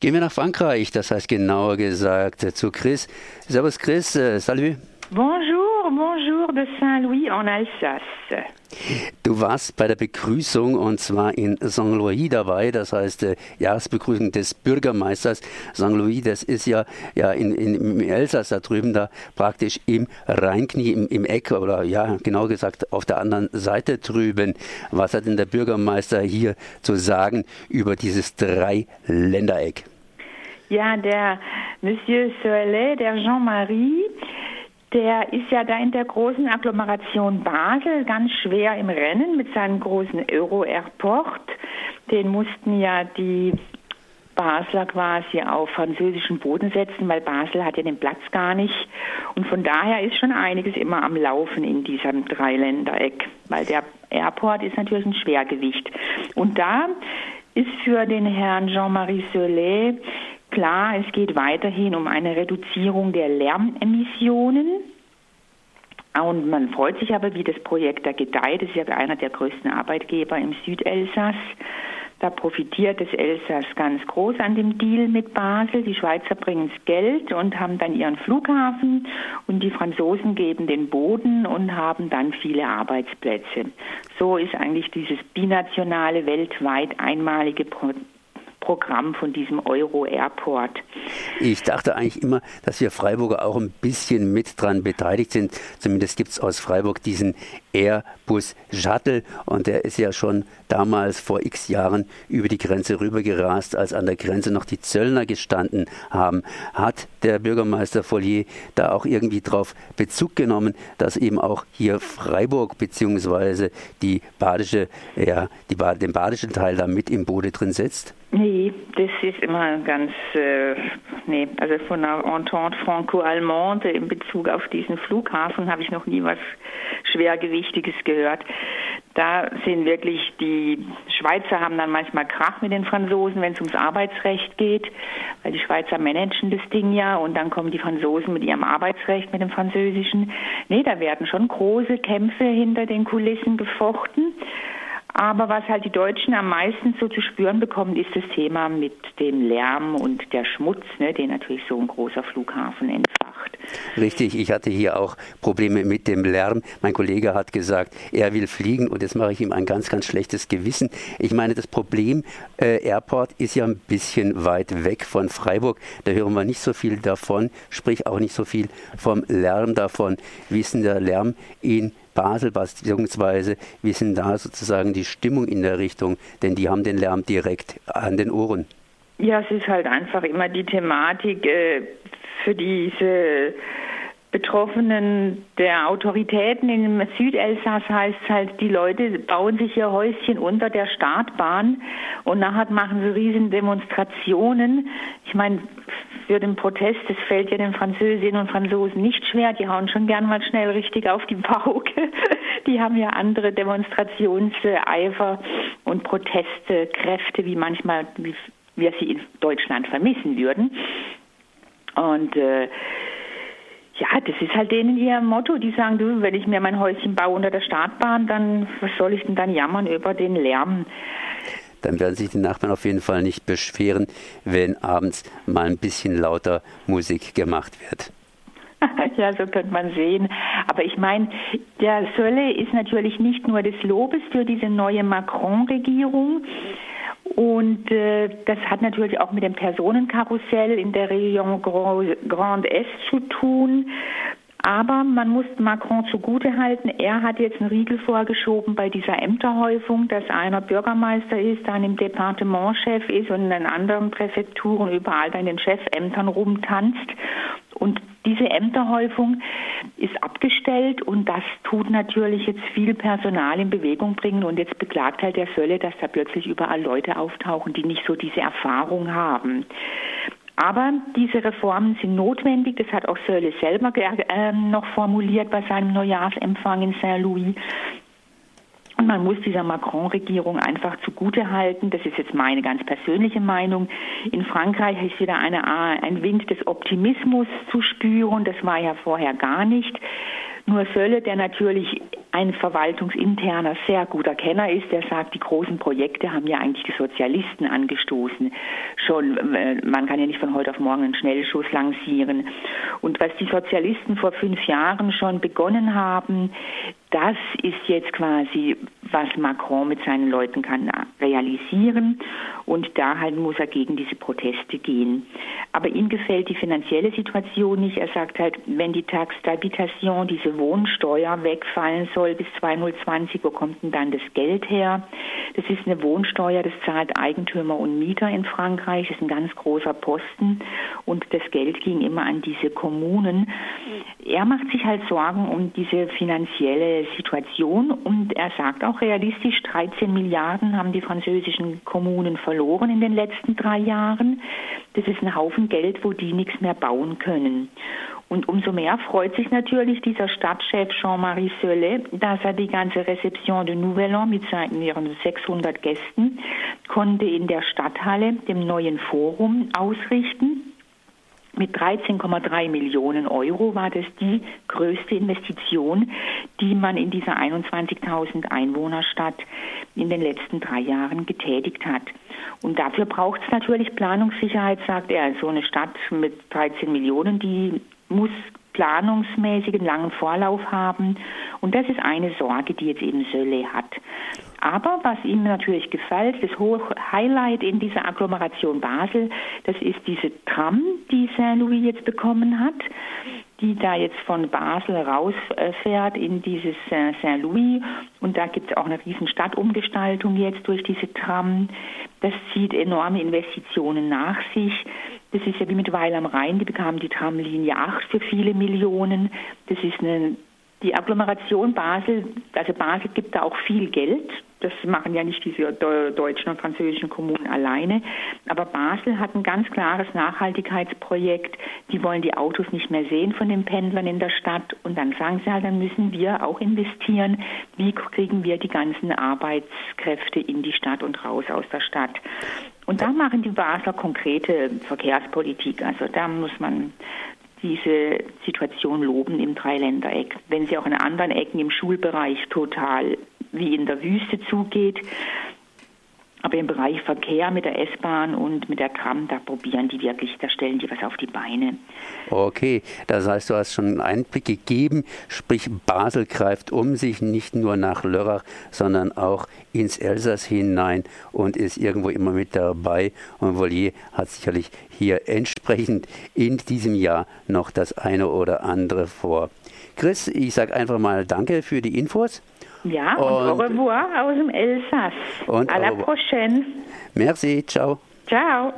Gehen wir nach Frankreich, das heißt genauer gesagt zu Chris. Servus Chris, äh, salut. Bonjour, bonjour de Saint-Louis en Alsace. Du warst bei der Begrüßung und zwar in Saint-Louis dabei, das heißt äh, Jahresbegrüßung des Bürgermeisters. Saint-Louis, das ist ja, ja in, in, im Elsass da drüben, da praktisch im Rheinknie, im, im Eck oder ja, genau gesagt auf der anderen Seite drüben. Was hat denn der Bürgermeister hier zu sagen über dieses Dreiländereck? Ja, der Monsieur Soelet, der Jean-Marie, der ist ja da in der großen Agglomeration Basel ganz schwer im Rennen mit seinem großen Euro-Airport. Den mussten ja die Basler quasi auf französischen Boden setzen, weil Basel hat ja den Platz gar nicht. Und von daher ist schon einiges immer am Laufen in diesem Dreiländereck, weil der Airport ist natürlich ein Schwergewicht. Und da ist für den Herrn Jean-Marie Solet Klar, es geht weiterhin um eine Reduzierung der Lärmemissionen. Und man freut sich aber, wie das Projekt da gedeiht. Es ist ja einer der größten Arbeitgeber im Südelsass. Da profitiert das Elsass ganz groß an dem Deal mit Basel. Die Schweizer bringen das Geld und haben dann ihren Flughafen und die Franzosen geben den Boden und haben dann viele Arbeitsplätze. So ist eigentlich dieses binationale, weltweit einmalige Programm von diesem Euro Airport. Ich dachte eigentlich immer, dass wir Freiburger auch ein bisschen mit dran beteiligt sind. Zumindest gibt es aus Freiburg diesen Airbus Shuttle und der ist ja schon damals vor x Jahren über die Grenze rübergerast, als an der Grenze noch die Zöllner gestanden haben. Hat der Bürgermeister Follier da auch irgendwie drauf Bezug genommen, dass eben auch hier Freiburg bzw. die badische, ja, die, den badischen Teil da mit im Boot drin setzt? Nee, das ist immer ganz, äh, nee, also von der Entente franco-allemande in Bezug auf diesen Flughafen habe ich noch nie was Schwergewichtiges gehört. Da sind wirklich die Schweizer haben dann manchmal Krach mit den Franzosen, wenn es ums Arbeitsrecht geht, weil die Schweizer managen das Ding ja und dann kommen die Franzosen mit ihrem Arbeitsrecht, mit dem französischen. Nee, da werden schon große Kämpfe hinter den Kulissen gefochten. Aber was halt die Deutschen am meisten so zu spüren bekommen, ist das Thema mit dem Lärm und der Schmutz, ne, den natürlich so ein großer Flughafen entfacht. Richtig, ich hatte hier auch Probleme mit dem Lärm. Mein Kollege hat gesagt, er will fliegen und jetzt mache ich ihm ein ganz, ganz schlechtes Gewissen. Ich meine, das Problem äh, Airport ist ja ein bisschen weit weg von Freiburg. Da hören wir nicht so viel davon, sprich auch nicht so viel vom Lärm davon. Wie ist denn der Lärm in Basel, beziehungsweise wie sind da sozusagen die Stimmung in der Richtung, denn die haben den Lärm direkt an den Ohren. Ja, es ist halt einfach immer die Thematik äh, für diese Betroffenen der Autoritäten im Südelsass heißt halt, die Leute bauen sich ihr Häuschen unter der Startbahn und nachher machen sie riesen Demonstrationen. Ich meine, für den Protest, das fällt ja den Französinnen und Franzosen nicht schwer, die hauen schon gern mal schnell richtig auf die Pauke. Die haben ja andere Demonstrationseifer und Protestkräfte, wie manchmal wie wir sie in Deutschland vermissen würden. Und äh, ja, das ist halt denen ihr Motto. Die sagen, du, wenn ich mir mein Häuschen baue unter der Startbahn, dann was soll ich denn dann jammern über den Lärm? Dann werden sich die Nachbarn auf jeden Fall nicht beschweren, wenn abends mal ein bisschen lauter Musik gemacht wird. Ja, so könnte man sehen. Aber ich meine, der Sölle ist natürlich nicht nur des Lobes für diese neue Macron-Regierung, und äh, das hat natürlich auch mit dem Personenkarussell in der Region Grand Est zu tun. Aber man muss Macron zugutehalten, er hat jetzt einen Riegel vorgeschoben bei dieser Ämterhäufung, dass einer Bürgermeister ist, dann im Departementchef ist und in den anderen Präfekturen überall bei den Chefämtern rumtanzt. Und diese Ämterhäufung ist abgestellt und das tut natürlich jetzt viel Personal in Bewegung bringen und jetzt beklagt halt der Sölle, dass da plötzlich überall Leute auftauchen, die nicht so diese Erfahrung haben. Aber diese Reformen sind notwendig. Das hat auch Sölle selber äh, noch formuliert bei seinem Neujahrsempfang in Saint-Louis. Und man muss dieser Macron-Regierung einfach zugutehalten, das ist jetzt meine ganz persönliche Meinung, in Frankreich ist wieder eine, ein Wind des Optimismus zu spüren, das war ja vorher gar nicht. Nur Sölle, der natürlich ein verwaltungsinterner, sehr guter Kenner ist, der sagt, die großen Projekte haben ja eigentlich die Sozialisten angestoßen. Schon, äh, man kann ja nicht von heute auf morgen einen Schnellschuss lancieren. Und was die Sozialisten vor fünf Jahren schon begonnen haben, das ist jetzt quasi, was Macron mit seinen Leuten kann realisieren. Und da halt muss er gegen diese Proteste gehen. Aber ihm gefällt die finanzielle Situation nicht. Er sagt halt, wenn die Taxe d'habitation, diese Wohnsteuer wegfallen soll bis 2020, wo kommt denn dann das Geld her? Das ist eine Wohnsteuer, das zahlt Eigentümer und Mieter in Frankreich. Das ist ein ganz großer Posten. Und das Geld ging immer an diese Kommunen. Er macht sich halt Sorgen um diese finanzielle Situation und er sagt auch realistisch, 13 Milliarden haben die französischen Kommunen verloren in den letzten drei Jahren. Das ist ein Haufen Geld, wo die nichts mehr bauen können. Und umso mehr freut sich natürlich dieser Stadtchef Jean-Marie Sölle, dass er die ganze Rezeption de Nouvel An mit seinen 600 Gästen konnte in der Stadthalle, dem neuen Forum, ausrichten. Mit 13,3 Millionen Euro war das die größte Investition, die man in dieser 21.000 Einwohnerstadt in den letzten drei Jahren getätigt hat. Und dafür braucht es natürlich Planungssicherheit, sagt er. So eine Stadt mit 13 Millionen, die muss planungsmäßigen langen Vorlauf haben. Und das ist eine Sorge, die jetzt eben Sölle hat. Aber was ihm natürlich gefällt, das hohe Highlight in dieser Agglomeration Basel, das ist diese Tram, die Saint-Louis jetzt bekommen hat die da jetzt von Basel rausfährt in dieses Saint-Louis. Und da gibt es auch eine riesen Stadtumgestaltung jetzt durch diese Tram. Das zieht enorme Investitionen nach sich. Das ist ja wie mit Weil am Rhein, die bekamen die Tramlinie 8 für viele Millionen. Das ist eine, die Agglomeration Basel, also Basel gibt da auch viel Geld. Das machen ja nicht diese deutschen und französischen Kommunen alleine. Aber Basel hat ein ganz klares Nachhaltigkeitsprojekt. Die wollen die Autos nicht mehr sehen von den Pendlern in der Stadt. Und dann sagen sie halt, dann müssen wir auch investieren. Wie kriegen wir die ganzen Arbeitskräfte in die Stadt und raus aus der Stadt? Und da machen die Basler konkrete Verkehrspolitik. Also da muss man diese Situation loben im Dreiländereck. Wenn sie auch in anderen Ecken im Schulbereich total wie in der Wüste zugeht, aber im Bereich Verkehr mit der S-Bahn und mit der Tram, da probieren die wirklich, da stellen die was auf die Beine. Okay, das heißt, du hast schon einen Einblick gegeben, sprich Basel greift um sich nicht nur nach Lörrach, sondern auch ins Elsass hinein und ist irgendwo immer mit dabei. Und Volier hat sicherlich hier entsprechend in diesem Jahr noch das eine oder andere vor. Chris, ich sage einfach mal Danke für die Infos. Ja, und, und au revoir aus dem Elsass. Und à la prochaine. Merci, ciao. Ciao.